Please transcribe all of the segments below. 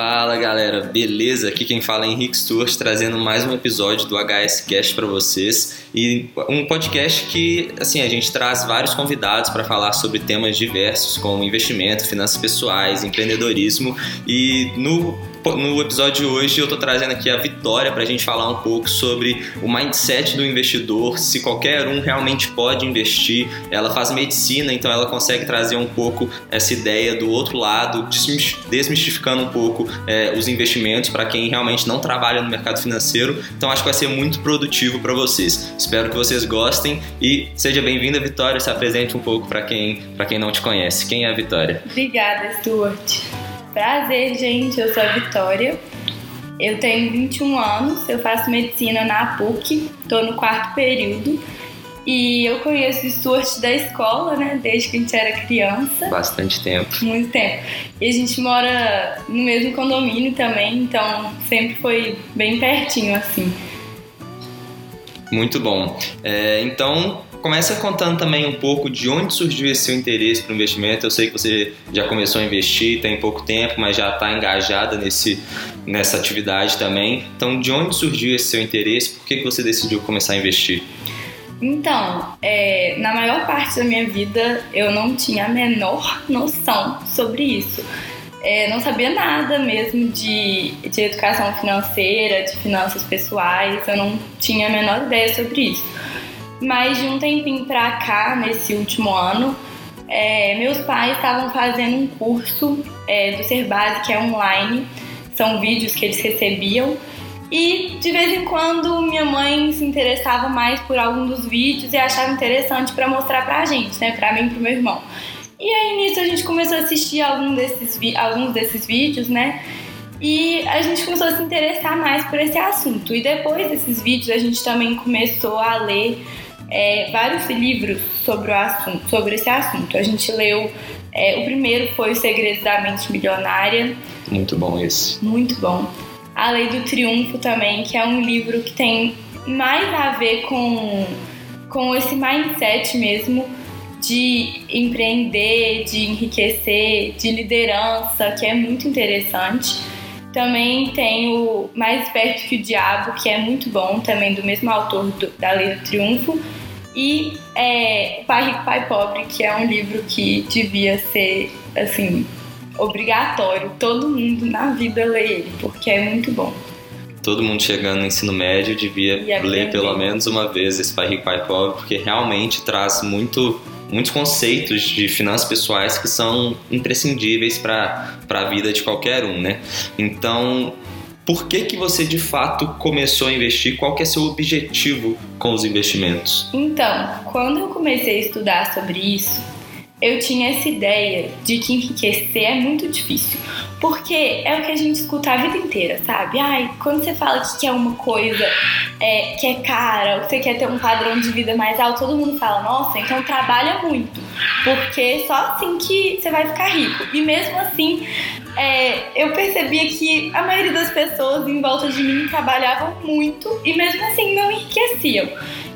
Fala galera, beleza? Aqui quem fala é Henrique Stuart trazendo mais um episódio do HS Cast para vocês. E um podcast que assim a gente traz vários convidados para falar sobre temas diversos como investimento, finanças pessoais, empreendedorismo. E no no episódio de hoje eu estou trazendo aqui a Vitória para a gente falar um pouco sobre o mindset do investidor, se qualquer um realmente pode investir. Ela faz medicina, então ela consegue trazer um pouco essa ideia do outro lado, desmistificando um pouco é, os investimentos para quem realmente não trabalha no mercado financeiro. Então acho que vai ser muito produtivo para vocês. Espero que vocês gostem e seja bem-vinda, Vitória. Se apresente um pouco para quem, quem não te conhece. Quem é a Vitória? Obrigada, Stuart. Prazer, gente. Eu sou a Vitória. Eu tenho 21 anos, eu faço medicina na PUC, estou no quarto período. E eu conheço o Stuart da escola, né? Desde que a gente era criança. Bastante tempo. Muito tempo. E a gente mora no mesmo condomínio também, então sempre foi bem pertinho, assim. Muito bom. É, então, Começa contando também um pouco de onde surgiu esse seu interesse para o investimento. Eu sei que você já começou a investir tem pouco tempo, mas já está engajada nesse, nessa atividade também. Então, de onde surgiu esse seu interesse? Por que, que você decidiu começar a investir? Então, é, na maior parte da minha vida eu não tinha a menor noção sobre isso. É, não sabia nada mesmo de, de educação financeira, de finanças pessoais, eu não tinha a menor ideia sobre isso. Mas de um tempinho pra cá, nesse último ano, é, meus pais estavam fazendo um curso é, do Ser Base, que é online, são vídeos que eles recebiam. E de vez em quando minha mãe se interessava mais por algum dos vídeos e achava interessante para mostrar pra gente, né? Pra mim e pro meu irmão. E aí nisso a gente começou a assistir algum desses alguns desses vídeos, né? E a gente começou a se interessar mais por esse assunto. E depois desses vídeos a gente também começou a ler é, vários livros sobre, o assunto, sobre esse assunto. A gente leu, é, o primeiro foi O Segredo da Mente Milionária. Muito bom esse. Muito bom. A Lei do Triunfo também, que é um livro que tem mais a ver com, com esse mindset mesmo de empreender, de enriquecer, de liderança, que é muito interessante. Também tem o Mais Perto que o Diabo, que é muito bom, também do mesmo autor do, da Lei do Triunfo. E é, Pai Rico, Pai Pobre, que é um livro que devia ser, assim, obrigatório. Todo mundo na vida lê ele, porque é muito bom. Todo mundo chegando no ensino médio devia ler pelo menos uma vez esse Pai Rico, Pai Pobre, porque realmente traz muito muitos conceitos de finanças pessoais que são imprescindíveis para a vida de qualquer um, né? Então, por que, que você de fato começou a investir? Qual que é seu objetivo com os investimentos? Então, quando eu comecei a estudar sobre isso, eu tinha essa ideia de que enriquecer é muito difícil. Porque é o que a gente escuta a vida inteira, sabe? Ai, quando você fala que quer uma coisa é, que é cara, ou que você quer ter um padrão de vida mais alto, todo mundo fala, nossa, então trabalha muito. Porque só assim que você vai ficar rico. E mesmo assim, é, eu percebia que a maioria das pessoas em volta de mim trabalhavam muito e mesmo assim não enriqueciam.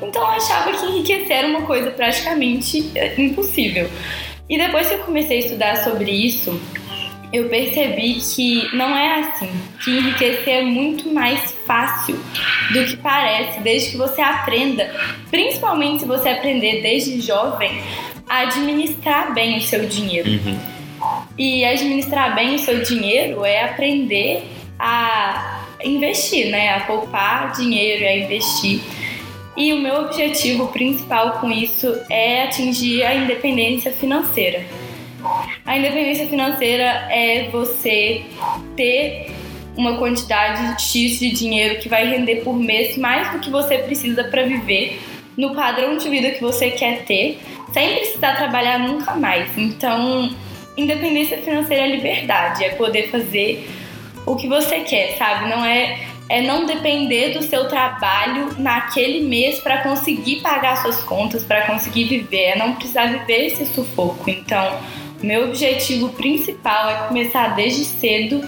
Então eu achava que enriquecer era uma coisa praticamente é, impossível. E depois que eu comecei a estudar sobre isso, eu percebi que não é assim, que enriquecer é muito mais fácil do que parece, desde que você aprenda, principalmente se você aprender desde jovem, a administrar bem o seu dinheiro. Uhum. E administrar bem o seu dinheiro é aprender a investir, né? A poupar dinheiro, a investir. E o meu objetivo principal com isso é atingir a independência financeira. A independência financeira é você ter uma quantidade X de dinheiro que vai render por mês mais do que você precisa para viver no padrão de vida que você quer ter, sem precisar trabalhar nunca mais. Então, independência financeira é liberdade, é poder fazer o que você quer, sabe? Não é é não depender do seu trabalho naquele mês para conseguir pagar suas contas, para conseguir viver, é não precisar viver esse sufoco. Então, meu objetivo principal é começar desde cedo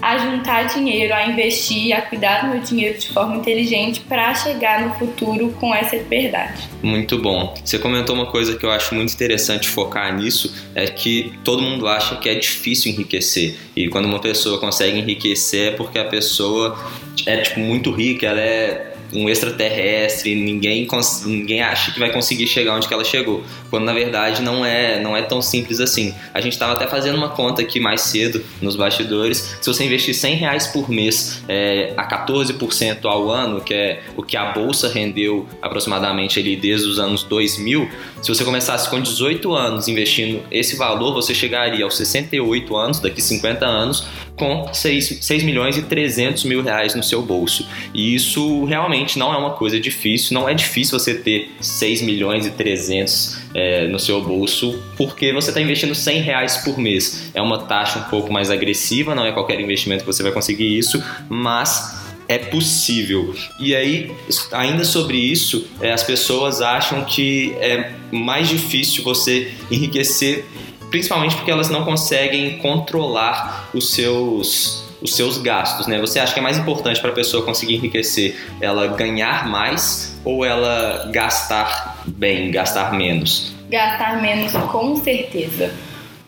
a juntar dinheiro, a investir, a cuidar do meu dinheiro de forma inteligente para chegar no futuro com essa liberdade. Muito bom. Você comentou uma coisa que eu acho muito interessante focar nisso, é que todo mundo acha que é difícil enriquecer. E quando uma pessoa consegue enriquecer é porque a pessoa é tipo muito rica, ela é um extraterrestre, ninguém, ninguém acha que vai conseguir chegar onde ela chegou, quando na verdade não é, não é tão simples assim. A gente estava até fazendo uma conta aqui mais cedo nos bastidores, se você investir 100 reais por mês é, a 14% ao ano, que é o que a bolsa rendeu aproximadamente ali desde os anos 2000, se você começasse com 18 anos investindo esse valor, você chegaria aos 68 anos, daqui 50 anos, com 6, 6 milhões e 300 mil reais no seu bolso. E isso realmente não é uma coisa difícil, não é difícil você ter 6 milhões e 300 é, no seu bolso, porque você está investindo 100 reais por mês. É uma taxa um pouco mais agressiva, não é qualquer investimento que você vai conseguir isso, mas é possível. E aí, ainda sobre isso, é, as pessoas acham que é mais difícil você enriquecer principalmente porque elas não conseguem controlar os seus os seus gastos, né? Você acha que é mais importante para a pessoa conseguir enriquecer ela ganhar mais ou ela gastar bem, gastar menos? Gastar menos, com certeza.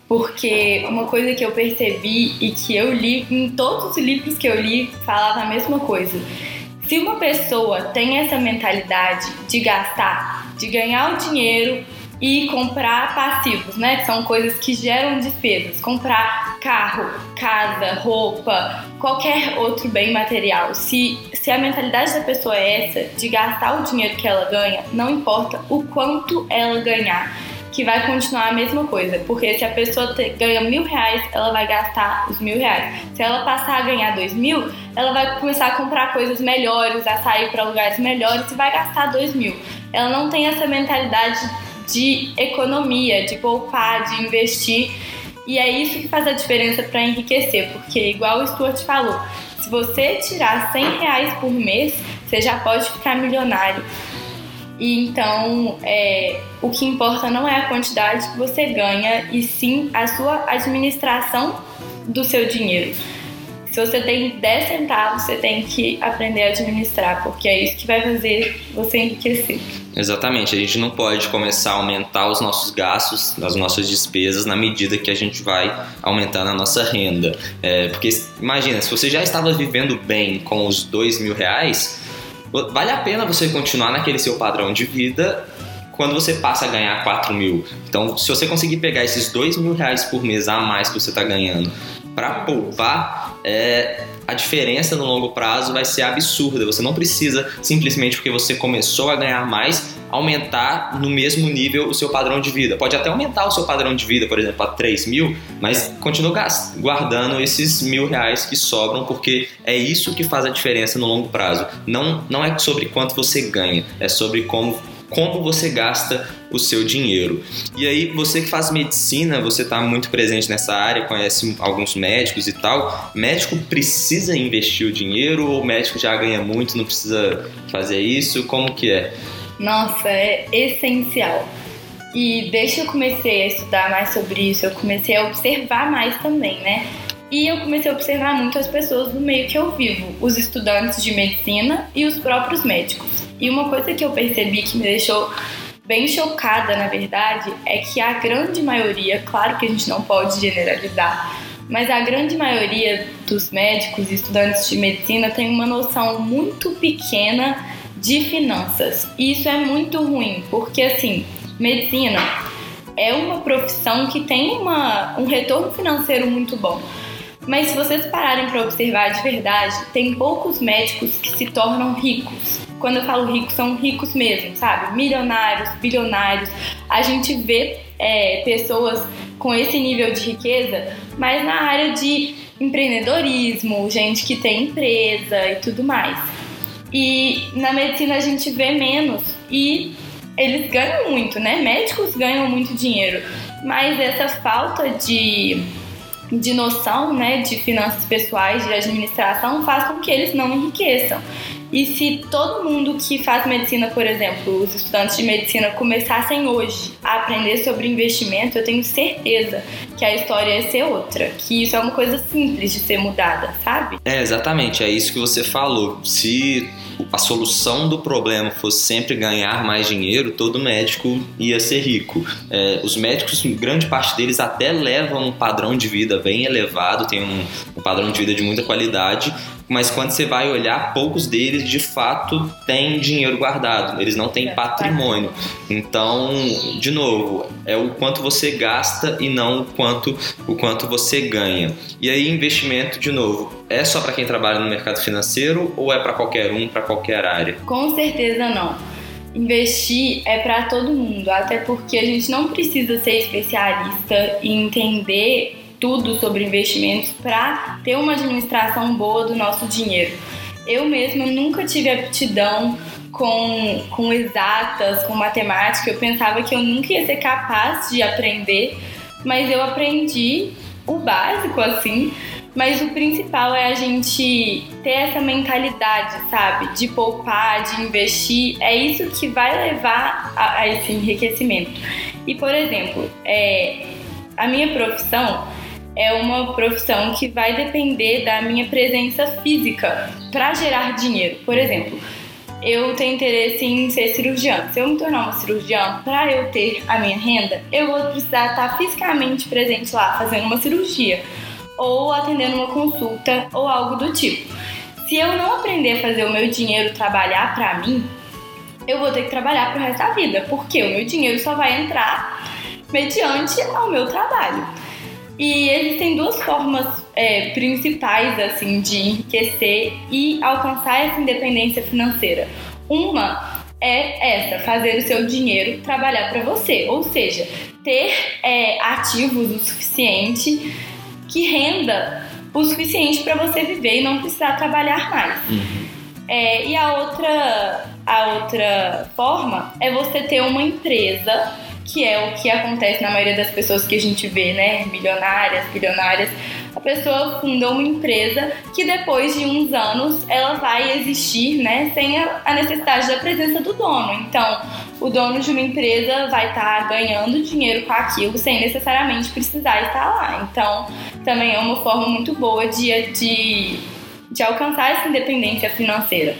Porque uma coisa que eu percebi e que eu li em todos os livros que eu li falava a mesma coisa. Se uma pessoa tem essa mentalidade de gastar, de ganhar o dinheiro e comprar passivos, né? Que são coisas que geram despesas. Comprar carro, casa, roupa, qualquer outro bem material. Se, se a mentalidade da pessoa é essa, de gastar o dinheiro que ela ganha, não importa o quanto ela ganhar, que vai continuar a mesma coisa. Porque se a pessoa te, ganha mil reais, ela vai gastar os mil reais. Se ela passar a ganhar dois mil, ela vai começar a comprar coisas melhores, a sair para lugares melhores e vai gastar dois mil. Ela não tem essa mentalidade de economia, de poupar, de investir. E é isso que faz a diferença para enriquecer, porque, igual o Stuart falou, se você tirar 100 reais por mês, você já pode ficar milionário. E então, é, o que importa não é a quantidade que você ganha, e sim a sua administração do seu dinheiro. Se você tem 10 centavos, você tem que aprender a administrar, porque é isso que vai fazer você enriquecer. Exatamente, a gente não pode começar a aumentar os nossos gastos, as nossas despesas, na medida que a gente vai aumentando a nossa renda. É, porque imagina, se você já estava vivendo bem com os dois mil reais, vale a pena você continuar naquele seu padrão de vida quando você passa a ganhar 4 mil. Então, se você conseguir pegar esses 2 mil reais por mês a mais que você está ganhando para poupar, é, a diferença no longo prazo vai ser absurda. Você não precisa simplesmente porque você começou a ganhar mais aumentar no mesmo nível o seu padrão de vida. Pode até aumentar o seu padrão de vida, por exemplo, para 3 mil, mas continua guardando esses mil reais que sobram, porque é isso que faz a diferença no longo prazo. Não, não é sobre quanto você ganha, é sobre como como você gasta o seu dinheiro. E aí, você que faz medicina, você está muito presente nessa área, conhece alguns médicos e tal. Médico precisa investir o dinheiro ou o médico já ganha muito, não precisa fazer isso? Como que é? Nossa, é essencial. E desde que eu comecei a estudar mais sobre isso, eu comecei a observar mais também, né? E eu comecei a observar muito as pessoas do meio que eu vivo, os estudantes de medicina e os próprios médicos. E uma coisa que eu percebi que me deixou bem chocada, na verdade, é que a grande maioria, claro que a gente não pode generalizar, mas a grande maioria dos médicos e estudantes de medicina tem uma noção muito pequena de finanças. E isso é muito ruim, porque assim, medicina é uma profissão que tem uma, um retorno financeiro muito bom. Mas se vocês pararem para observar de verdade, tem poucos médicos que se tornam ricos. Quando eu falo ricos, são ricos mesmo, sabe? Milionários, bilionários. A gente vê é, pessoas com esse nível de riqueza, mas na área de empreendedorismo, gente que tem empresa e tudo mais. E na medicina a gente vê menos e eles ganham muito, né? Médicos ganham muito dinheiro, mas essa falta de de noção né, de finanças pessoais, de administração, faz com que eles não enriqueçam. E se todo mundo que faz medicina, por exemplo, os estudantes de medicina começassem hoje a aprender sobre investimento, eu tenho certeza que a história ia ser outra. Que isso é uma coisa simples de ser mudada, sabe? É, exatamente. É isso que você falou. Se a solução do problema fosse sempre ganhar mais dinheiro, todo médico ia ser rico. É, os médicos, grande parte deles até levam um padrão de vida bem elevado, tem um, um padrão de vida de muita qualidade, mas quando você vai olhar, poucos deles de fato têm dinheiro guardado, eles não têm patrimônio. Então, de novo, é o quanto você gasta e não o quanto, o quanto você ganha. E aí, investimento, de novo, é só para quem trabalha no mercado financeiro ou é para qualquer um, para qualquer área? Com certeza não. Investir é para todo mundo, até porque a gente não precisa ser especialista e entender tudo sobre investimentos para ter uma administração boa do nosso dinheiro. Eu mesma nunca tive aptidão com, com exatas, com matemática. Eu pensava que eu nunca ia ser capaz de aprender, mas eu aprendi o básico assim. Mas o principal é a gente ter essa mentalidade, sabe? De poupar, de investir. É isso que vai levar a, a esse enriquecimento. E, por exemplo, é, a minha profissão é uma profissão que vai depender da minha presença física para gerar dinheiro. Por exemplo, eu tenho interesse em ser cirurgiã. Se eu me tornar uma cirurgiã, para eu ter a minha renda, eu vou precisar estar fisicamente presente lá fazendo uma cirurgia ou atendendo uma consulta ou algo do tipo. Se eu não aprender a fazer o meu dinheiro trabalhar para mim, eu vou ter que trabalhar pro resto da vida, porque o meu dinheiro só vai entrar mediante ao meu trabalho. E existem duas formas é, principais assim de enriquecer e alcançar essa independência financeira. Uma é essa, fazer o seu dinheiro trabalhar para você, ou seja, ter é, ativos o suficiente que renda o suficiente para você viver e não precisar trabalhar mais. Uhum. É, e a outra, a outra forma é você ter uma empresa que é o que acontece na maioria das pessoas que a gente vê, né? Milionárias, bilionárias. A pessoa funda uma empresa que depois de uns anos ela vai existir, né? Sem a necessidade da presença do dono. Então, o dono de uma empresa vai estar tá ganhando dinheiro com aquilo sem necessariamente precisar estar lá. Então, também é uma forma muito boa de, de, de alcançar essa independência financeira.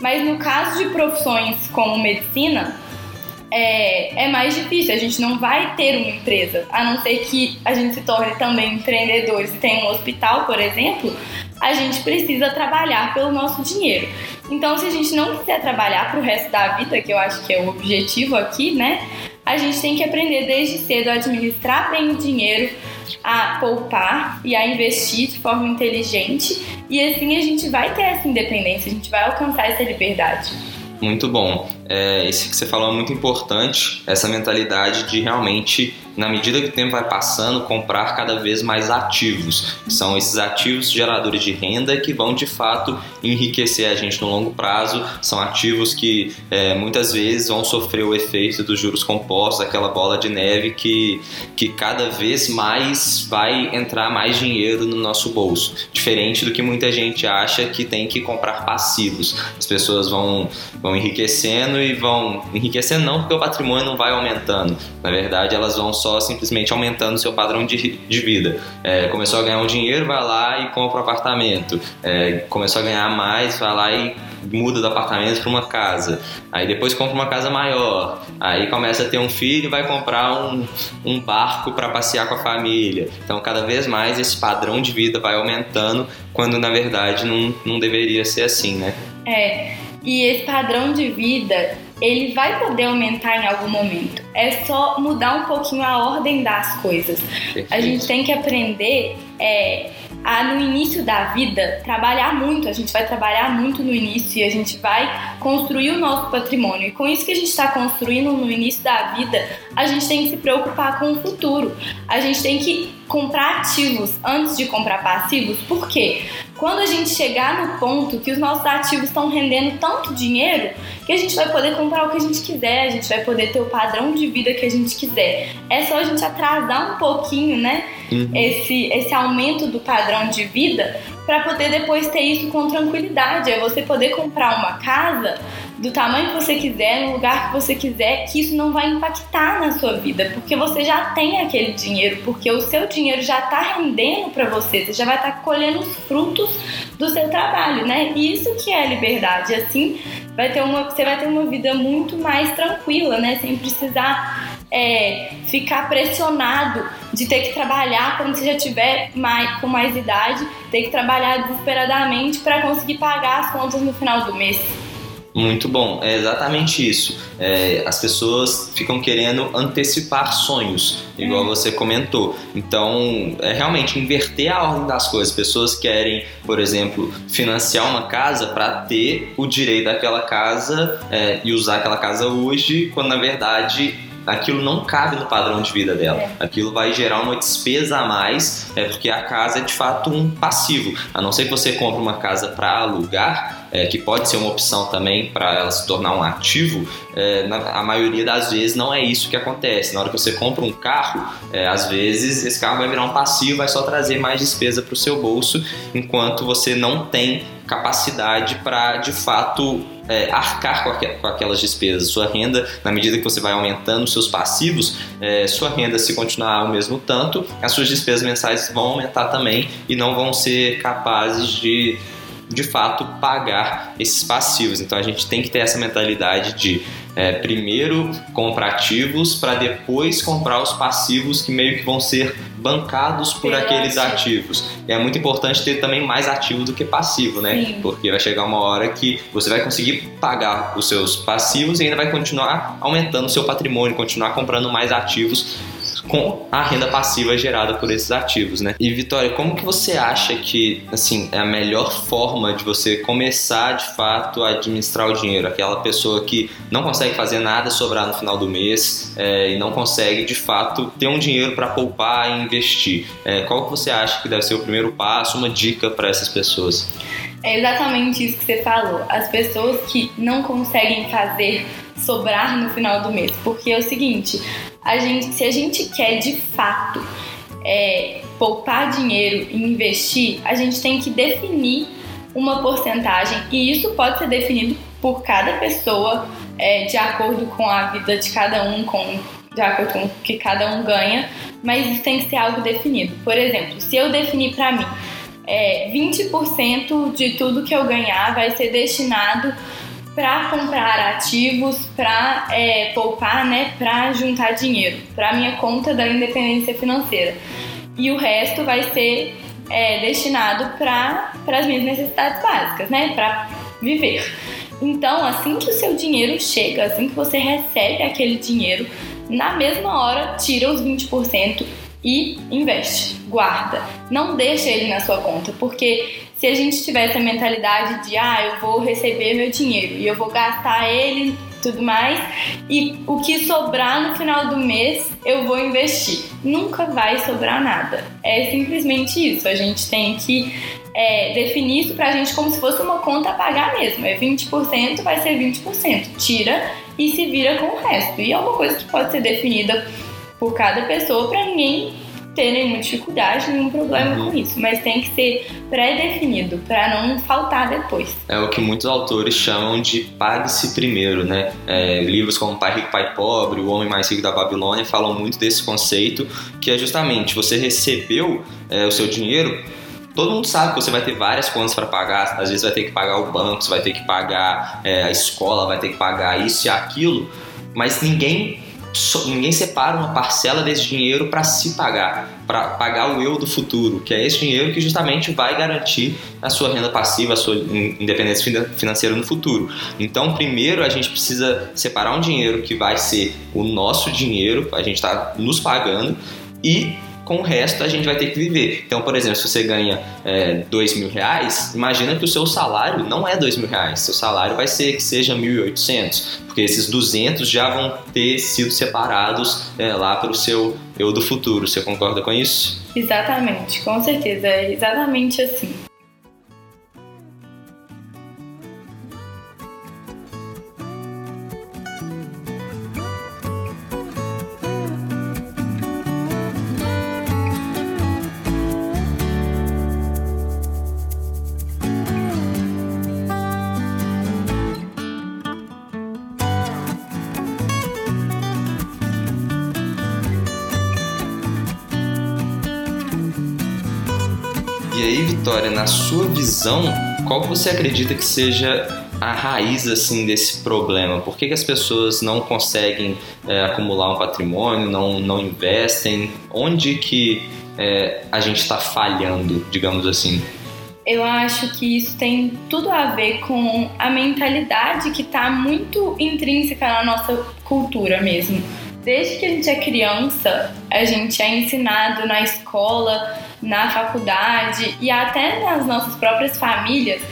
Mas no caso de profissões como medicina, é, é mais difícil. A gente não vai ter uma empresa, a não ser que a gente se torne também empreendedores e tenha um hospital, por exemplo. A gente precisa trabalhar pelo nosso dinheiro. Então, se a gente não quiser trabalhar para o resto da vida, que eu acho que é o objetivo aqui, né? A gente tem que aprender desde cedo a administrar bem o dinheiro, a poupar e a investir de forma inteligente. E assim a gente vai ter essa independência, a gente vai alcançar essa liberdade. Muito bom. É, esse que você falou é muito importante, essa mentalidade de realmente na medida que o tempo vai passando, comprar cada vez mais ativos, são esses ativos geradores de renda que vão de fato enriquecer a gente no longo prazo. São ativos que é, muitas vezes vão sofrer o efeito dos juros compostos, aquela bola de neve que, que cada vez mais vai entrar mais dinheiro no nosso bolso. Diferente do que muita gente acha que tem que comprar passivos. As pessoas vão, vão enriquecendo e vão enriquecendo não porque o patrimônio não vai aumentando. Na verdade, elas vão só simplesmente aumentando seu padrão de, de vida. É, começou a ganhar um dinheiro, vai lá e compra um apartamento. É, começou a ganhar mais, vai lá e muda do apartamento para uma casa. Aí depois compra uma casa maior. Aí começa a ter um filho vai comprar um, um barco para passear com a família. Então, cada vez mais esse padrão de vida vai aumentando, quando na verdade não, não deveria ser assim, né? É. E esse padrão de vida ele vai poder aumentar em algum momento. É só mudar um pouquinho a ordem das coisas. Perfeito. A gente tem que aprender é, a, no início da vida, trabalhar muito. A gente vai trabalhar muito no início e a gente vai construir o nosso patrimônio. E com isso que a gente está construindo no início da vida, a gente tem que se preocupar com o futuro. A gente tem que comprar ativos antes de comprar passivos. Por quê? Quando a gente chegar no ponto que os nossos ativos estão rendendo tanto dinheiro, que a gente vai poder comprar o que a gente quiser, a gente vai poder ter o padrão de vida que a gente quiser. É só a gente atrasar um pouquinho, né? Uhum. Esse, esse aumento do padrão de vida para poder depois ter isso com tranquilidade. É você poder comprar uma casa do tamanho que você quiser, no lugar que você quiser, que isso não vai impactar na sua vida, porque você já tem aquele dinheiro, porque o seu dinheiro já está rendendo para você, você já vai estar tá colhendo os frutos do seu trabalho, né? Isso que é liberdade. Assim, vai ter uma, você vai ter uma vida muito mais tranquila, né? Sem precisar é, ficar pressionado de ter que trabalhar quando você já tiver mais, com mais idade, ter que trabalhar desesperadamente para conseguir pagar as contas no final do mês. Muito bom, é exatamente isso. É, as pessoas ficam querendo antecipar sonhos, igual é. você comentou. Então, é realmente inverter a ordem das coisas. Pessoas querem, por exemplo, financiar uma casa para ter o direito daquela casa é, e usar aquela casa hoje, quando na verdade aquilo não cabe no padrão de vida dela. É. Aquilo vai gerar uma despesa a mais, é porque a casa é de fato um passivo. A não ser que você compre uma casa para alugar, é, que pode ser uma opção também para ela se tornar um ativo, é, na, a maioria das vezes não é isso que acontece. Na hora que você compra um carro, é, às vezes esse carro vai virar um passivo, vai só trazer mais despesa para o seu bolso, enquanto você não tem capacidade para de fato é, arcar com, aqu com, aquelas despesas. Sua renda, na medida que você vai aumentando seus passivos, é, sua renda, se continuar ao mesmo tanto, as suas despesas mensais vão aumentar também e não vão ser capazes de de fato pagar esses passivos. Então a gente tem que ter essa mentalidade de é, primeiro comprar ativos para depois comprar os passivos que meio que vão ser bancados por aqueles ativos. E é muito importante ter também mais ativo do que passivo, né? Sim. Porque vai chegar uma hora que você vai conseguir pagar os seus passivos e ainda vai continuar aumentando o seu patrimônio, continuar comprando mais ativos com a renda passiva gerada por esses ativos, né? E Vitória, como que você acha que, assim, é a melhor forma de você começar de fato a administrar o dinheiro? Aquela pessoa que não consegue fazer nada sobrar no final do mês é, e não consegue de fato ter um dinheiro para poupar e investir. É, qual que você acha que deve ser o primeiro passo, uma dica para essas pessoas? É exatamente isso que você falou. As pessoas que não conseguem fazer sobrar no final do mês. Porque é o seguinte, a gente, se a gente quer de fato é, poupar dinheiro e investir, a gente tem que definir uma porcentagem e isso pode ser definido por cada pessoa é, de acordo com a vida de cada um, com, de acordo com o que cada um ganha, mas isso tem que ser algo definido. Por exemplo, se eu definir para mim é, 20% de tudo que eu ganhar vai ser destinado para comprar ativos, para é, poupar, né, para juntar dinheiro, para minha conta da independência financeira. E o resto vai ser é, destinado para as minhas necessidades básicas, né, para viver. Então, assim que o seu dinheiro chega, assim que você recebe aquele dinheiro, na mesma hora tira os 20% e investe, guarda. Não deixa ele na sua conta, porque se a gente tivesse a mentalidade de ah, eu vou receber meu dinheiro e eu vou gastar ele tudo mais e o que sobrar no final do mês eu vou investir. Nunca vai sobrar nada. É simplesmente isso. A gente tem que é, definir isso pra gente como se fosse uma conta a pagar mesmo. É 20%, vai ser 20%. Tira e se vira com o resto. E é uma coisa que pode ser definida por cada pessoa para ninguém ter nenhuma dificuldade, nenhum problema uhum. com isso, mas tem que ser pré-definido para não faltar depois. É o que muitos autores chamam de pague-se primeiro, né? É, livros como Pai Rico, Pai Pobre, O Homem Mais Rico da Babilônia falam muito desse conceito, que é justamente você recebeu é, o seu dinheiro todo mundo sabe que você vai ter várias contas para pagar, às vezes vai ter que pagar o banco, você vai ter que pagar é, a escola, vai ter que pagar isso e aquilo, mas ninguém ninguém separa uma parcela desse dinheiro para se pagar, para pagar o eu do futuro, que é esse dinheiro que justamente vai garantir a sua renda passiva, a sua independência financeira no futuro. Então, primeiro a gente precisa separar um dinheiro que vai ser o nosso dinheiro, a gente está nos pagando, e com o resto a gente vai ter que viver. Então, por exemplo, se você ganha é, dois mil reais, imagina que o seu salário não é dois mil reais, seu salário vai ser que seja 1.800, porque esses 200 já vão ter sido separados é, lá para o seu eu do futuro. Você concorda com isso? Exatamente, com certeza, é exatamente assim. Vitória, na sua visão, qual você acredita que seja a raiz assim desse problema? Por que, que as pessoas não conseguem é, acumular um patrimônio, não, não investem? Onde que é, a gente está falhando, digamos assim? Eu acho que isso tem tudo a ver com a mentalidade que está muito intrínseca na nossa cultura mesmo. Desde que a gente é criança, a gente é ensinado na escola, na faculdade e até nas nossas próprias famílias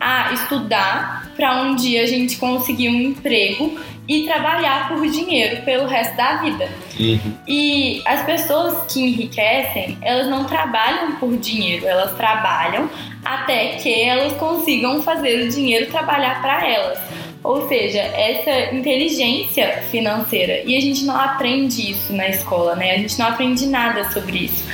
a estudar para um dia a gente conseguir um emprego e trabalhar por dinheiro pelo resto da vida. Uhum. E as pessoas que enriquecem, elas não trabalham por dinheiro, elas trabalham até que elas consigam fazer o dinheiro trabalhar para elas. Ou seja, essa inteligência financeira. E a gente não aprende isso na escola, né? A gente não aprende nada sobre isso.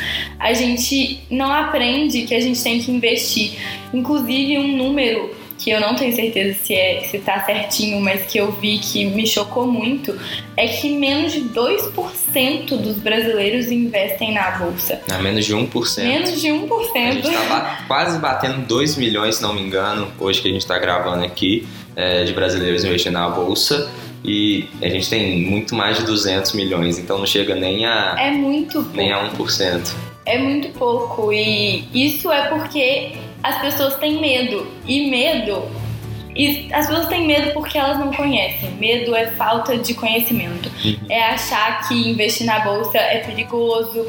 A gente não aprende que a gente tem que investir. Inclusive, um número que eu não tenho certeza se é se tá certinho, mas que eu vi que me chocou muito, é que menos de 2% dos brasileiros investem na bolsa. É menos de 1%. Menos de 1%. A gente tá quase batendo 2 milhões, se não me engano, hoje que a gente está gravando aqui, é, de brasileiros investindo na bolsa. E a gente tem muito mais de 200 milhões, então não chega nem a. É muito pouco. Nem a 1%. É muito pouco. E isso é porque as pessoas têm medo. E medo. E as pessoas têm medo porque elas não conhecem. Medo é falta de conhecimento. Uhum. É achar que investir na bolsa é perigoso,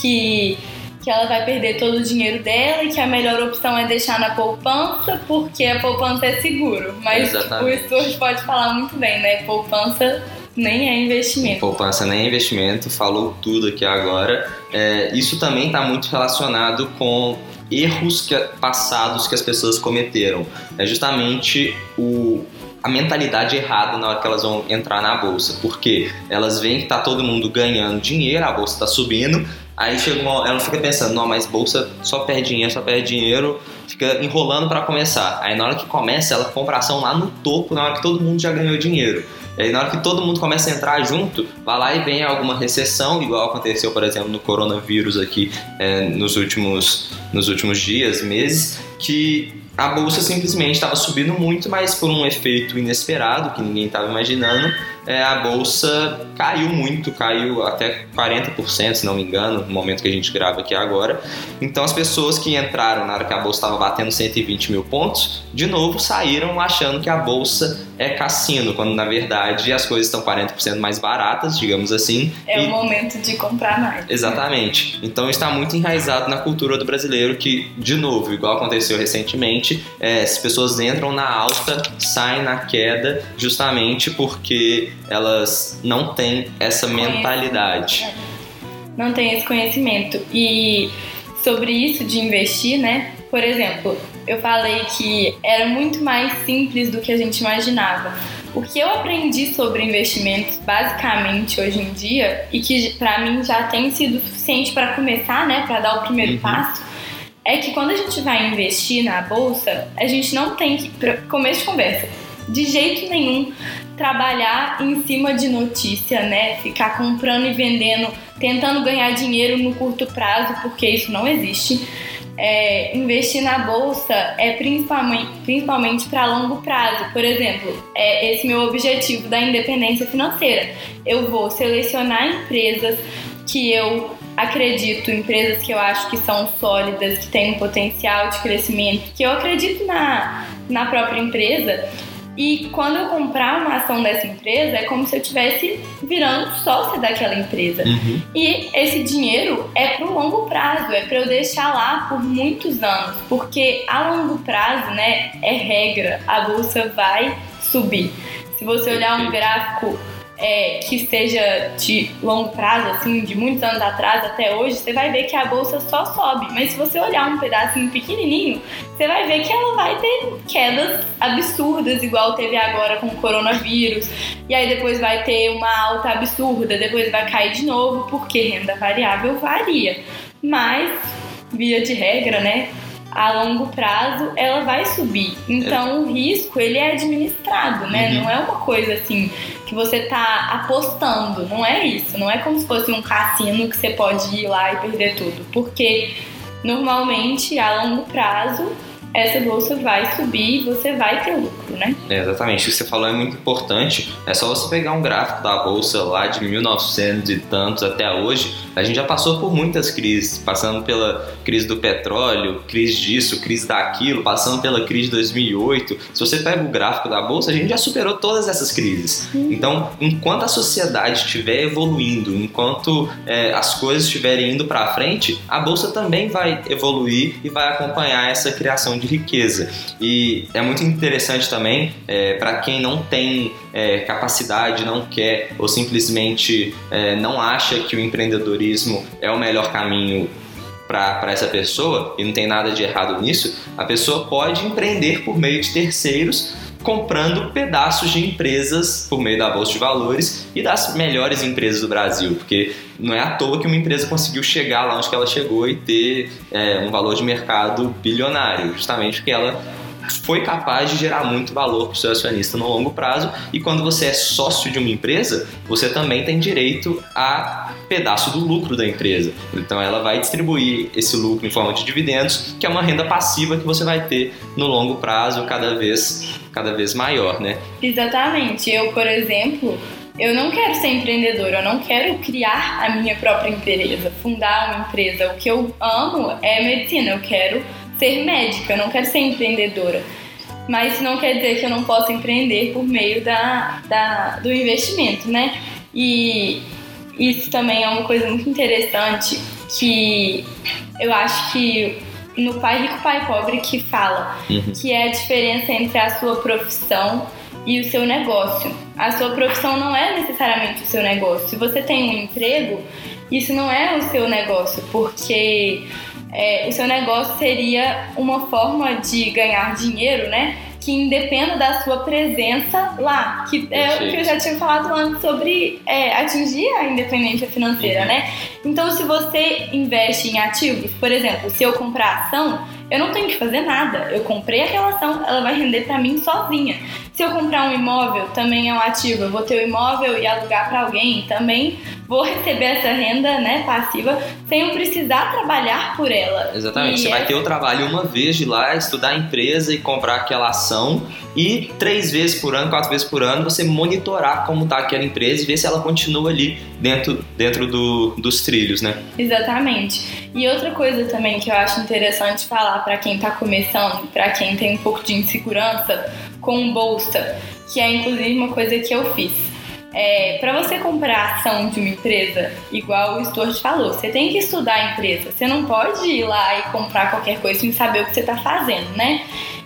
que, que ela vai perder todo o dinheiro dela e que a melhor opção é deixar na poupança porque a poupança é seguro. Mas Exatamente. o Stuart pode falar muito bem, né? Poupança nem é investimento. Poupança nem é investimento, falou tudo aqui agora. É, isso também está muito relacionado com erros que, passados que as pessoas cometeram. É justamente o, a mentalidade errada na hora que elas vão entrar na bolsa. Porque elas veem que tá todo mundo ganhando dinheiro, a bolsa está subindo, aí chega uma, ela fica pensando, não, mas bolsa só perde dinheiro, só perde dinheiro, fica enrolando para começar. Aí na hora que começa, ela compra ação lá no topo, na hora que todo mundo já ganhou dinheiro. Aí, na hora que todo mundo começa a entrar junto, vai lá e vem alguma recessão, igual aconteceu, por exemplo, no coronavírus aqui é, nos, últimos, nos últimos dias, meses, que a bolsa simplesmente estava subindo muito, mas por um efeito inesperado que ninguém estava imaginando, é, a bolsa caiu muito, caiu até 40%, se não me engano, no momento que a gente grava aqui agora. Então as pessoas que entraram na hora que a bolsa estava batendo 120 mil pontos, de novo saíram achando que a bolsa é cassino, quando na verdade as coisas estão 40% mais baratas, digamos assim. É e... o momento de comprar mais. Exatamente. Então está muito enraizado na cultura do brasileiro que, de novo, igual aconteceu recentemente, é, as pessoas entram na alta, saem na queda, justamente porque elas não têm essa mentalidade. Não tem esse conhecimento. E sobre isso de investir, né? Por exemplo, eu falei que era muito mais simples do que a gente imaginava. O que eu aprendi sobre investimentos, basicamente hoje em dia, e que para mim já tem sido suficiente para começar, né, para dar o primeiro uhum. passo, é que quando a gente vai investir na bolsa, a gente não tem que, começo de conversa, de jeito nenhum trabalhar em cima de notícia, né? Ficar comprando e vendendo, tentando ganhar dinheiro no curto prazo, porque isso não existe. É, investir na bolsa é principalmente, principalmente para longo prazo. Por exemplo, é esse meu objetivo da independência financeira. Eu vou selecionar empresas que eu acredito, empresas que eu acho que são sólidas, que têm um potencial de crescimento, que eu acredito na, na própria empresa e quando eu comprar uma ação dessa empresa, é como se eu estivesse virando sócia daquela empresa. Uhum. E esse dinheiro é para o longo prazo, é para eu deixar lá por muitos anos, porque a longo prazo, né, é regra, a bolsa vai subir. Se você olhar um gráfico é, que seja de longo prazo, assim, de muitos anos atrás até hoje, você vai ver que a bolsa só sobe. Mas se você olhar um pedacinho pequenininho, você vai ver que ela vai ter quedas absurdas, igual teve agora com o coronavírus. E aí depois vai ter uma alta absurda, depois vai cair de novo, porque renda variável varia. Mas, via de regra, né? A longo prazo ela vai subir. Então o risco ele é administrado, né? Uhum. Não é uma coisa assim que você tá apostando, não é isso. Não é como se fosse um cassino que você pode ir lá e perder tudo, porque normalmente a longo prazo essa bolsa vai subir e você vai ter lucro, né? É, exatamente. O que você falou é muito importante. É só você pegar um gráfico da bolsa lá de 1900 e tantos até hoje. A gente já passou por muitas crises, passando pela crise do petróleo, crise disso, crise daquilo, passando pela crise de 2008. Se você pega o gráfico da bolsa, a gente já superou todas essas crises. Então, enquanto a sociedade estiver evoluindo, enquanto é, as coisas estiverem indo para frente, a bolsa também vai evoluir e vai acompanhar essa criação de riqueza. E é muito interessante também é, para quem não tem é, capacidade, não quer ou simplesmente é, não acha que o empreendedorismo é o melhor caminho para essa pessoa, e não tem nada de errado nisso, a pessoa pode empreender por meio de terceiros comprando pedaços de empresas por meio da bolsa de valores e das melhores empresas do Brasil, porque não é à toa que uma empresa conseguiu chegar lá onde ela chegou e ter é, um valor de mercado bilionário, justamente porque ela foi capaz de gerar muito valor para o seu acionista no longo prazo. E quando você é sócio de uma empresa, você também tem direito a pedaço do lucro da empresa. Então ela vai distribuir esse lucro em forma de dividendos, que é uma renda passiva que você vai ter no longo prazo cada vez cada vez maior, né? Exatamente. Eu, por exemplo, eu não quero ser empreendedora, eu não quero criar a minha própria empresa, fundar uma empresa. O que eu amo é medicina, eu quero ser médica, eu não quero ser empreendedora. Mas isso não quer dizer que eu não possa empreender por meio da, da, do investimento, né? E isso também é uma coisa muito interessante que eu acho que no Pai Rico, Pai Pobre que fala, uhum. que é a diferença entre a sua profissão e o seu negócio. A sua profissão não é necessariamente o seu negócio. Se você tem um emprego, isso não é o seu negócio, porque é, o seu negócio seria uma forma de ganhar dinheiro, né? Que independa da sua presença lá. Que é o que eu já tinha falado antes sobre é, atingir a independência financeira, uhum. né? Então, se você investe em ativos, por exemplo, se eu comprar ação, eu não tenho que fazer nada. Eu comprei aquela ação, ela vai render para mim sozinha. Se eu comprar um imóvel, também é um ativo. Eu vou ter o um imóvel e alugar para alguém, também vou receber essa renda né, passiva sem eu precisar trabalhar por ela. Exatamente. E Você é... vai ter o trabalho uma vez de lá, estudar a empresa e comprar aquela ação e três vezes por ano, quatro vezes por ano, você monitorar como está aquela empresa e ver se ela continua ali dentro, dentro do, dos trilhos, né? Exatamente. E outra coisa também que eu acho interessante falar para quem está começando, para quem tem um pouco de insegurança com bolsa, que é inclusive uma coisa que eu fiz. É, para você comprar ação de uma empresa, igual o Stuart falou, você tem que estudar a empresa. Você não pode ir lá e comprar qualquer coisa sem saber o que você está fazendo, né?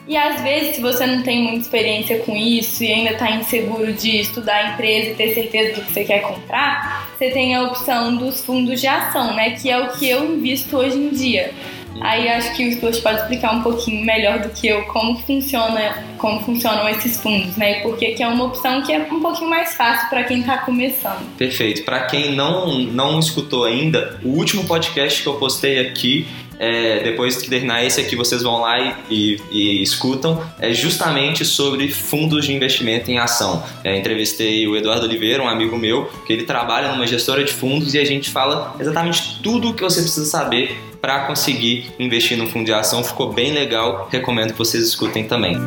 E às vezes, se você não tem muita experiência com isso e ainda está inseguro de estudar a empresa e ter certeza do que você quer comprar, você tem a opção dos fundos de ação, né? Que é o que eu invisto hoje em dia. Aí acho que o Stuart pode explicar um pouquinho melhor do que eu como funciona, como funcionam esses fundos, né? Porque que é uma opção que é um pouquinho mais fácil para quem está começando. Perfeito. Para quem não não escutou ainda, o último podcast que eu postei aqui é, depois que terminar esse aqui, vocês vão lá e, e, e, escutam, é justamente sobre fundos de investimento em ação. É, entrevistei o Eduardo Oliveira, um amigo meu, que ele trabalha numa gestora de fundos e a gente fala exatamente tudo o que você precisa saber para conseguir investir no fundo de ação. Ficou bem legal, recomendo que vocês escutem também.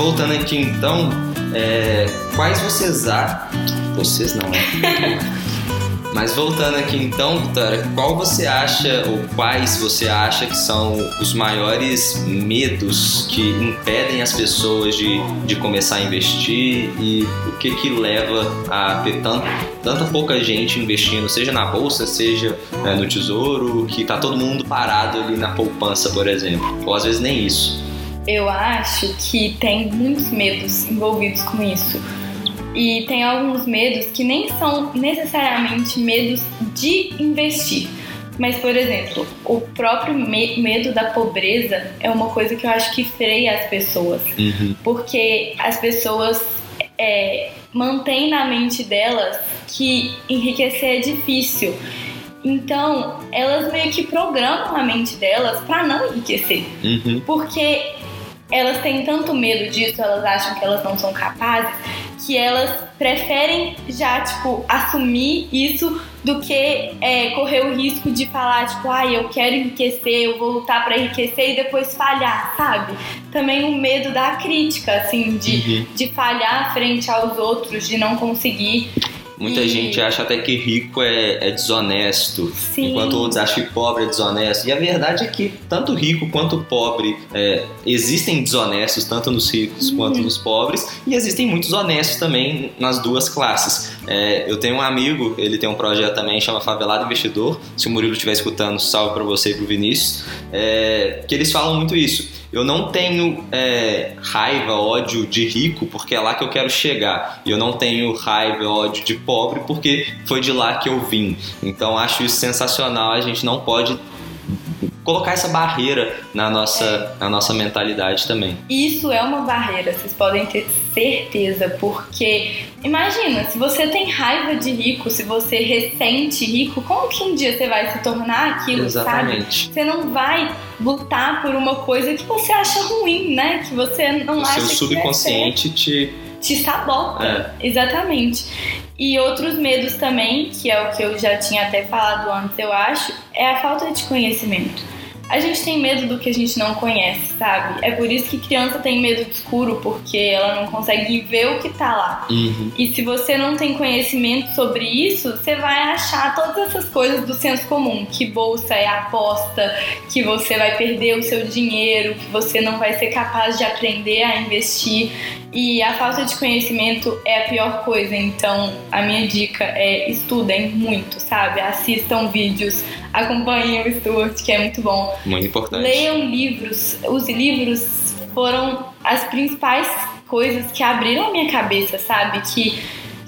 Voltando aqui então, é, quais vocês acham. Vocês não, né? Mas voltando aqui então, Vitória, qual você acha ou quais você acha que são os maiores medos que impedem as pessoas de, de começar a investir e o que que leva a ter tanto, tanta pouca gente investindo, seja na bolsa, seja é, no tesouro, que tá todo mundo parado ali na poupança, por exemplo, ou às vezes nem isso. Eu acho que tem muitos medos envolvidos com isso e tem alguns medos que nem são necessariamente medos de investir. Mas, por exemplo, o próprio me medo da pobreza é uma coisa que eu acho que freia as pessoas. Uhum. Porque as pessoas é, mantêm na mente delas que enriquecer é difícil. Então, elas meio que programam a mente delas para não enriquecer. Uhum. Porque elas têm tanto medo disso, elas acham que elas não são capazes, que elas preferem já, tipo, assumir isso do que é, correr o risco de falar, tipo, ai, ah, eu quero enriquecer, eu vou lutar para enriquecer e depois falhar, sabe? Também o medo da crítica, assim, de, Uhum. de falhar frente aos outros, de não conseguir. Muita E- gente acha até que rico é, é desonesto, Sim. enquanto outros acham que pobre é desonesto. E a verdade é que tanto rico quanto pobre é, existem desonestos, tanto nos ricos Uhum. quanto nos pobres, e existem muitos honestos também nas duas classes. É, eu tenho um amigo, ele tem um projeto também, chama Favelado Investidor. Se o Murilo estiver escutando, salve para você e pro Vinícius. É, que eles falam muito isso. Eu não tenho é, raiva, ódio de rico, porque é lá que eu quero chegar. E eu não tenho raiva, ódio de pobre, porque foi de lá que eu vim. Então acho isso sensacional. A gente não pode colocar essa barreira na nossa, na nossa mentalidade também. Isso é uma barreira, vocês podem ter certeza, porque imagina, se você tem raiva de rico, se você ressente rico, como que um dia você vai se tornar aquilo, sabe? Exatamente. Você não vai lutar por uma coisa que você acha ruim, né? Que você não O acha seu que subconsciente te. é te sabota. É. Exatamente. E outros medos também, que é o que eu já tinha até falado antes, eu acho, é a falta de conhecimento. A gente tem medo do que a gente não conhece, sabe? É por isso que criança tem medo do escuro, porque ela não consegue ver o que tá lá. Uhum. E se você não tem conhecimento sobre isso, você vai achar todas essas coisas do senso comum, que bolsa é aposta, que você vai perder o seu dinheiro, que você não vai ser capaz de aprender a investir. E a falta de conhecimento é a pior coisa. Então, a minha dica é estudem muito, sabe? Assistam vídeos, acompanhem o Stuart, que é muito bom. Muito importante. Leiam livros. Os livros foram as principais coisas que abriram a minha cabeça, sabe? Que,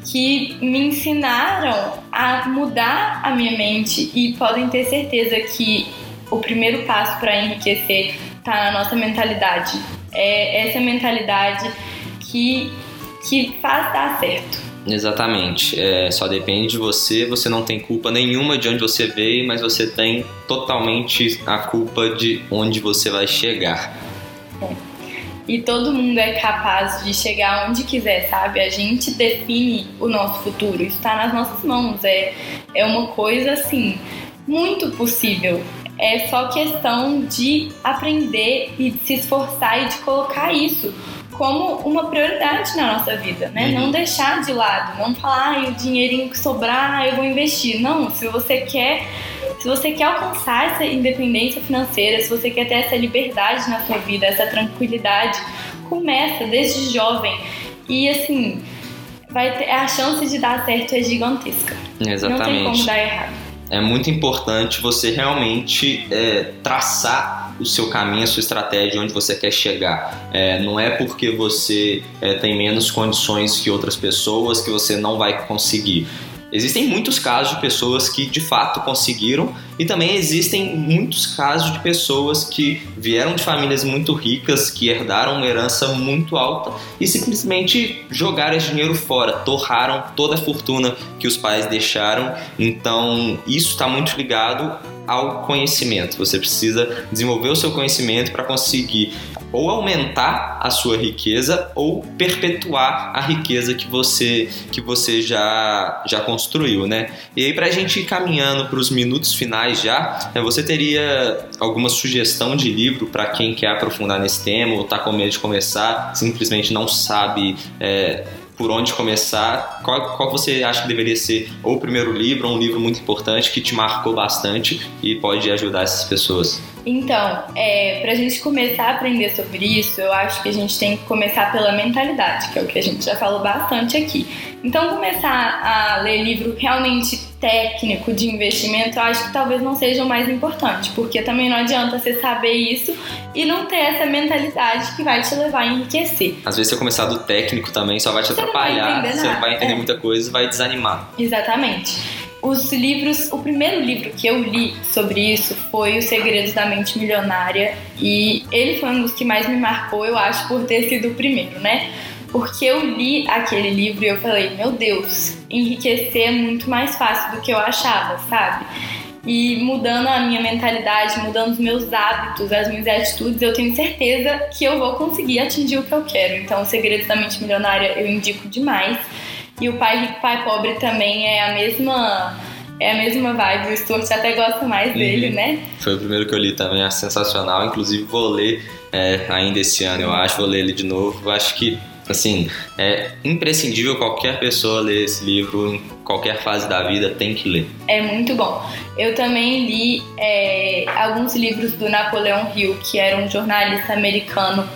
que me ensinaram a mudar a minha mente e podem ter certeza que o primeiro passo para enriquecer tá na nossa mentalidade. É essa mentalidade que, que faz dar certo. Exatamente. É, só depende de você. Você não tem culpa nenhuma de onde você veio, mas você tem totalmente a culpa de onde você vai chegar. E todo mundo é capaz de chegar onde quiser, sabe? A gente define o nosso futuro. Isso tá nas nossas mãos. É, é uma coisa assim, muito possível. É só questão de aprender e de se esforçar e de colocar isso como uma prioridade na nossa vida, né? Uhum. Não deixar de lado, não falar, ai, o dinheirinho que sobrar, eu vou investir. Não, se você quer se você quer alcançar essa independência financeira, se você quer ter essa liberdade na sua vida, essa tranquilidade, começa desde jovem. E assim, vai ter, a chance de dar certo é gigantesca. Não tem como Exatamente. dar errado. É muito importante você realmente é, traçar o seu caminho, a sua estratégia, onde você quer chegar. É, não é porque você é, tem menos condições que outras pessoas que você não vai conseguir. Existem muitos casos de pessoas que de fato conseguiram e também existem muitos casos de pessoas que vieram de famílias muito ricas, que herdaram uma herança muito alta e simplesmente jogaram esse dinheiro fora, torraram toda a fortuna que os pais deixaram. Então, isso está muito ligado ao conhecimento. Você precisa desenvolver o seu conhecimento para conseguir ou aumentar a sua riqueza ou perpetuar a riqueza que você que você já já construiu, né? E aí para a gente ir caminhando para os minutos finais já, né, você teria alguma sugestão de livro para quem quer aprofundar nesse tema ou está com medo de começar, simplesmente não sabe é, por onde começar, qual, qual você acha que deveria ser ou o primeiro livro ou um livro muito importante que te marcou bastante e pode ajudar essas pessoas? Então, é, para a gente começar a aprender sobre isso, eu acho que a gente tem que começar pela mentalidade, que é o que a gente já falou bastante aqui. Então, começar a ler livro realmente técnico de investimento, eu acho que talvez não seja o mais importante, porque também não adianta você saber isso e não ter essa mentalidade que vai te levar a enriquecer. Às vezes, você começar do técnico também só vai te você atrapalhar, não você não vai entender é. muita coisa e vai desanimar. Exatamente. Os livros, o primeiro livro que eu li sobre isso foi Os Segredos da Mente Milionária e ele foi um dos que mais me marcou, eu acho, por ter sido o primeiro, né? Porque eu li aquele livro e eu falei, meu Deus, enriquecer é muito mais fácil do que eu achava, sabe? E mudando a minha mentalidade, mudando os meus hábitos, as minhas atitudes, eu tenho certeza que eu vou conseguir atingir o que eu quero. Então, Segredos da Mente Milionária eu indico demais. E o Pai Rico, Pai Pobre também é a mesma é a mesma vibe. O Stuart até gosta mais dele, uhum. né? Foi o primeiro que eu li também, é sensacional. Inclusive vou ler é, ainda esse ano, eu acho. Vou ler ele de novo. Eu acho que assim é imprescindível qualquer pessoa ler esse livro em qualquer fase da vida tem que ler. É muito bom. Eu também li é, alguns livros do Napoleão Hill, que era um jornalista americano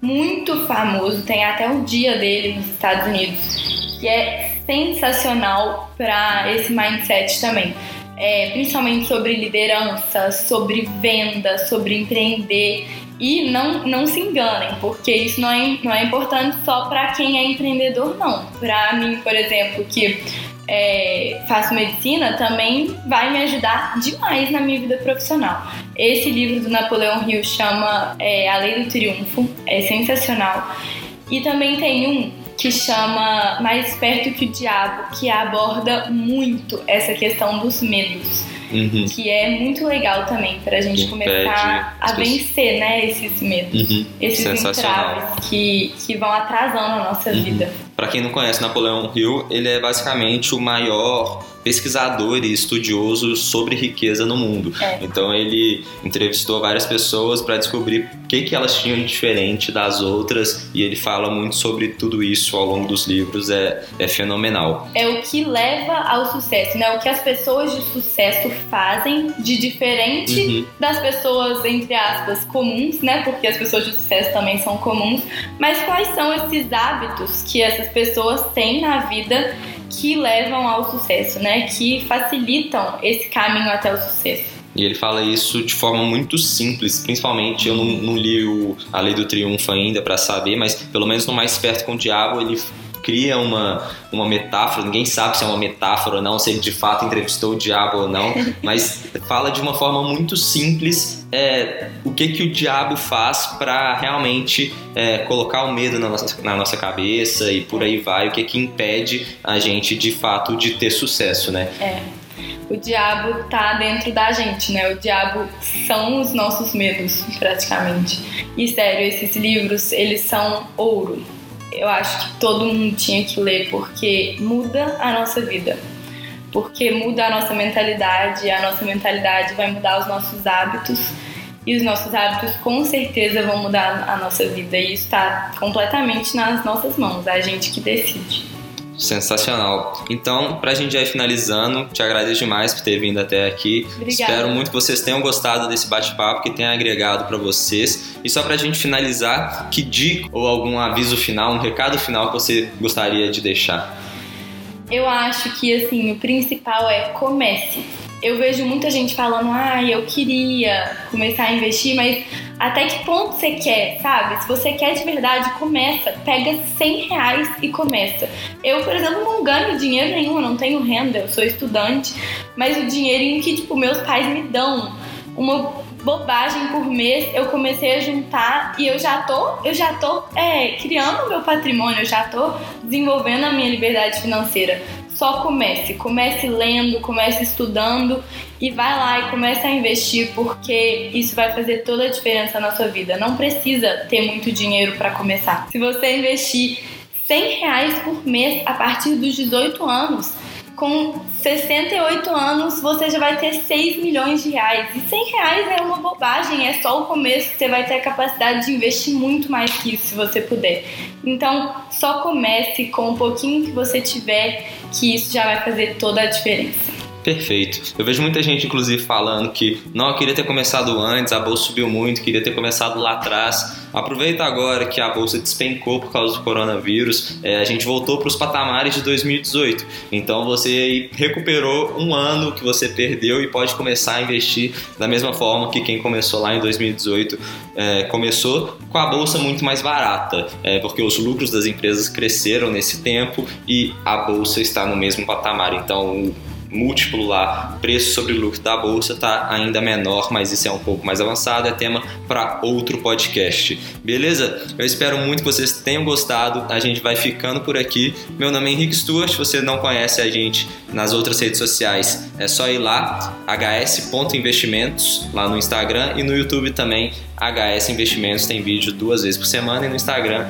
muito famoso. Tem até o dia dele nos Estados Unidos que é sensacional para esse mindset também. É, principalmente sobre liderança, sobre venda, sobre empreender. E não, não se enganem, porque isso não é, não é importante só para quem é empreendedor, não. Para mim, por exemplo, que é, faço medicina, também vai me ajudar demais na minha vida profissional. Esse livro do Napoleão Hill chama é, A Lei do Triunfo, é sensacional. E também tem um que chama Mais Perto que o Diabo, que aborda muito essa questão dos medos. Uhum. Que é muito legal também para a gente começar a vencer né, esses medos, uhum. esses entraves que, que vão atrasando a nossa uhum. vida. Para quem não conhece Napoleão Hill, ele é basicamente o maior pesquisador e estudioso sobre riqueza no mundo. É. Então ele entrevistou várias pessoas para descobrir o que, que elas tinham de diferente das outras e ele fala muito sobre tudo isso ao longo dos livros, é, é fenomenal. É o que leva ao sucesso, né? O que as pessoas de sucesso fazem de diferente uhum. das pessoas, entre aspas, comuns, né? Porque as pessoas de sucesso também são comuns, mas quais são esses hábitos que essas pessoas têm na vida que levam ao sucesso, né? Que facilitam esse caminho até o sucesso. E ele fala isso de forma muito simples, principalmente eu não, não li o, a Lei do Triunfo ainda para saber, mas pelo menos no Mais Perto com o Diabo ele cria uma, uma metáfora, ninguém sabe se é uma metáfora ou não, se ele de fato entrevistou o diabo ou não, mas fala de uma forma muito simples é, o que, que o diabo faz para realmente é, colocar o medo na nossa, na nossa cabeça e por aí vai, o que, que impede a gente de fato de ter sucesso, né? É o diabo tá dentro da gente, né? O diabo são os nossos medos, praticamente. E sério, esses livros, eles são ouro eu acho que todo mundo tinha que ler porque muda a nossa vida. Porque muda a nossa mentalidade, a nossa mentalidade vai mudar os nossos hábitos e os nossos hábitos com certeza vão mudar a nossa vida e isso está completamente nas nossas mãos, é a gente que decide. Sensacional. Então, pra gente já ir finalizando, te agradeço demais por ter vindo até aqui. Obrigada. Espero muito que vocês tenham gostado desse bate-papo, que tenha agregado para vocês. E só pra gente finalizar, que dica ou algum aviso final, um recado final que você gostaria de deixar? Eu acho que assim, o principal é comece eu vejo muita gente falando, ah, eu queria começar a investir, mas até que ponto você quer, sabe? Se você quer de verdade, começa. Pega 100 reais e começa. Eu, por exemplo, não ganho dinheiro nenhum, não tenho renda, eu sou estudante, mas o dinheirinho que, tipo, meus pais me dão, uma bobagem por mês, eu comecei a juntar e eu já tô, eu já tô é, criando meu patrimônio, eu já tô desenvolvendo a minha liberdade financeira só comece. Comece lendo, comece estudando e vai lá e comece a investir porque isso vai fazer toda a diferença na sua vida. Não precisa ter muito dinheiro para começar. Se você investir 100 reais por mês a partir dos 18 anos, com 68 anos você já vai ter 6 milhões de reais. E 100 reais é uma bobagem, é só o começo. Você vai ter a capacidade de investir muito mais que isso se você puder. Então, só comece com um pouquinho que você tiver, que isso já vai fazer toda a diferença. Perfeito. Eu vejo muita gente, inclusive, falando que não, eu queria ter começado antes, a bolsa subiu muito, queria ter começado lá atrás. Aproveita agora que a bolsa despencou por causa do coronavírus, é, a gente voltou para os patamares de 2018. Então você recuperou um ano que você perdeu e pode começar a investir da mesma forma que quem começou lá em 2018 é, começou com a bolsa muito mais barata, é, porque os lucros das empresas cresceram nesse tempo e a bolsa está no mesmo patamar. Então múltiplo lá, preço sobre lucro da bolsa está ainda menor, mas isso é um pouco mais avançado, é tema para outro podcast. Beleza? Eu espero muito que vocês tenham gostado. A gente vai ficando por aqui. Meu nome é Henrique Stuart. Se você não conhece a gente nas outras redes sociais, é só ir lá, hs.investimentos, lá no Instagram e no YouTube também. HS Investimentos tem vídeo duas vezes por semana e no Instagram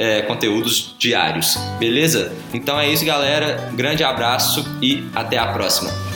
é, conteúdos diários, beleza? Então é isso, galera. Grande abraço e até a próxima.